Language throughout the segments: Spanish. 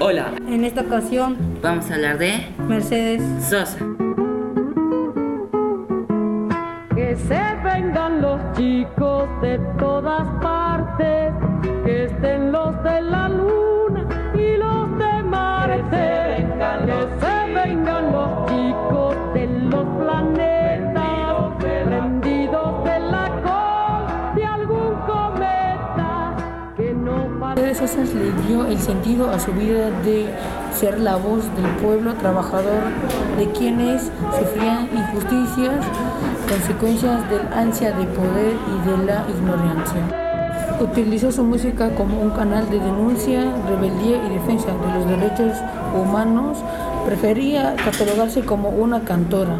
Hola. En esta ocasión vamos a hablar de Mercedes Sosa. Que se vengan los chicos de todas partes, Dio el sentido a su vida de ser la voz del pueblo trabajador, de quienes sufrían injusticias, consecuencias del ansia de poder y de la ignorancia. Utilizó su música como un canal de denuncia, rebeldía y defensa de los derechos humanos. Prefería catalogarse como una cantora.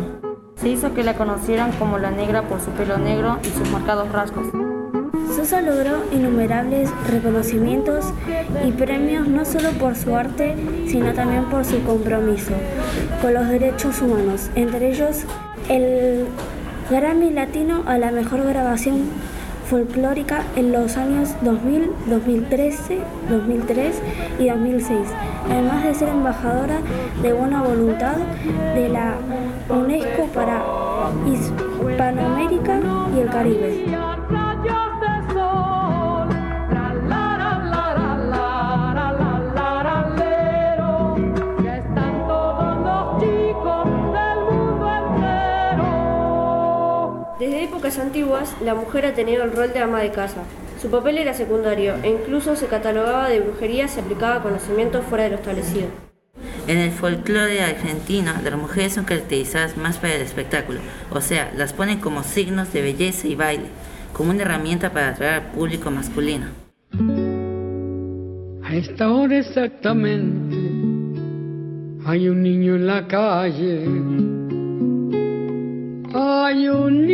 Se hizo que la conocieran como la negra por su pelo negro y sus marcados rasgos. Sosa logró innumerables reconocimientos y premios no solo por su arte, sino también por su compromiso con los derechos humanos, entre ellos el Grammy Latino a la mejor grabación folclórica en los años 2000, 2013, 2003 y 2006, además de ser embajadora de buena voluntad de la UNESCO para Hispanoamérica y el Caribe. Desde épocas antiguas, la mujer ha tenido el rol de ama de casa. Su papel era secundario e incluso se catalogaba de brujería si aplicaba conocimientos fuera de lo establecido. En el folclore argentino, las mujeres son caracterizadas más para el espectáculo, o sea, las ponen como signos de belleza y baile, como una herramienta para atraer al público masculino. A esta hora exactamente hay un niño en la calle. Hay un niño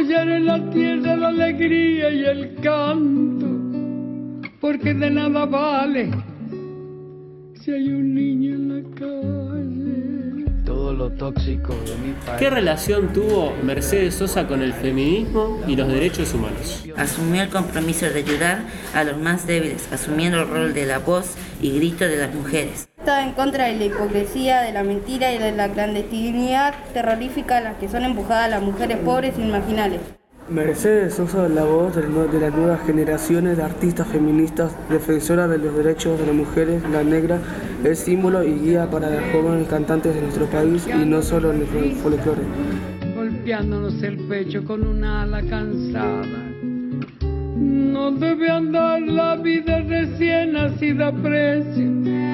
en la tierra la alegría y el canto, porque de nada vale si hay un niño en la calle todo lo tóxico de mi país. ¿Qué relación tuvo Mercedes Sosa con el feminismo y los derechos humanos? Asumió el compromiso de ayudar a los más débiles, asumiendo el rol de la voz y grito de las mujeres. Estaba en contra de la hipocresía, de la mentira y de la clandestinidad terrorífica a las que son empujadas las mujeres pobres y marginales. Mercedes Sosa, la voz de, las nuevas generaciones de artistas feministas, defensora de los derechos de las mujeres, la negra, es símbolo y guía para las jóvenes cantantes de nuestro país y no solo en el folclore. Golpeándonos el pecho con una ala cansada. No debe andar la vida recién nacida precio.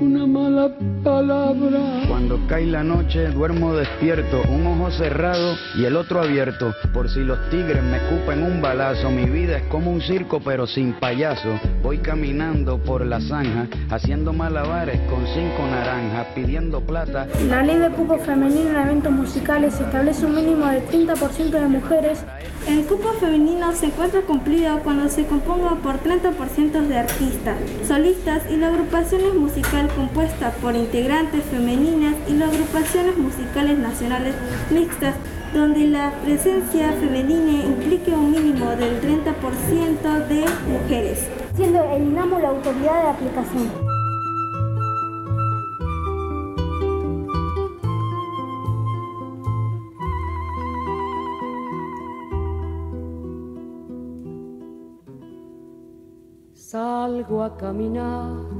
una mala palabra. Cuando cae la noche duermo despierto, un ojo cerrado y el otro abierto. Por si los tigres me escupen un balazo, mi vida es como un circo pero sin payaso. Voy caminando por la zanja, haciendo malabares con cinco naranjas, pidiendo plata. La ley de cupo femenino en eventos musicales establece un mínimo de 30% de mujeres. El cupo femenino se encuentra cumplido cuando se componga por 30% de artistas, solistas y la agrupación es musical compuesta por integrantes femeninas y las agrupaciones musicales nacionales mixtas, donde la presencia femenina implique un mínimo del 30% de mujeres. Siendo eliminamos la autoridad de aplicación. Salgo a caminar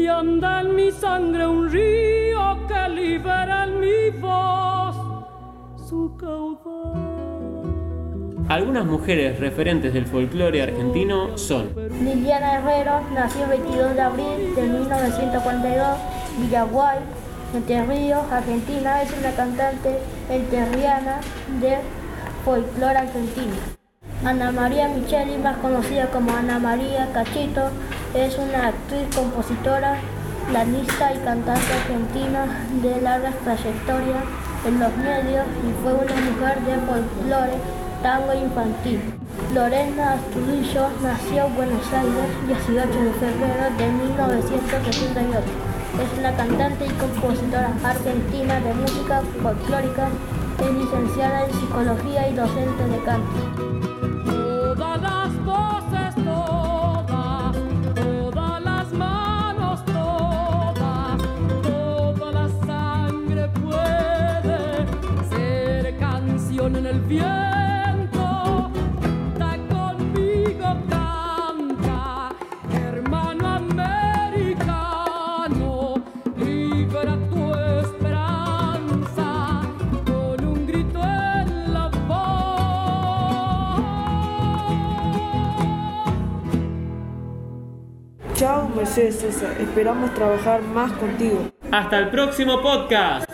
y anda en mi sangre un río que libera en mi voz su caudal. Algunas mujeres referentes del folclore argentino son Liliana Herrero nació el 22 de abril de 1942, Villaguay, Entre Ríos, Argentina. Es una cantante enterriana de folclore argentino. Ana María Micheli, más conocida como Ana María Cachito, es una actriz, compositora, pianista y cantante argentina de larga trayectoria en los medios y fue una mujer de folclore, tango infantil. Lorena Astudillo nació en Buenos Aires el 18 de febrero de 1978. Es una cantante y compositora argentina de música folclórica, es licenciada en psicología y docente de canto. Chao Mercedes Sosa, esperamos trabajar más contigo. Hasta el próximo podcast.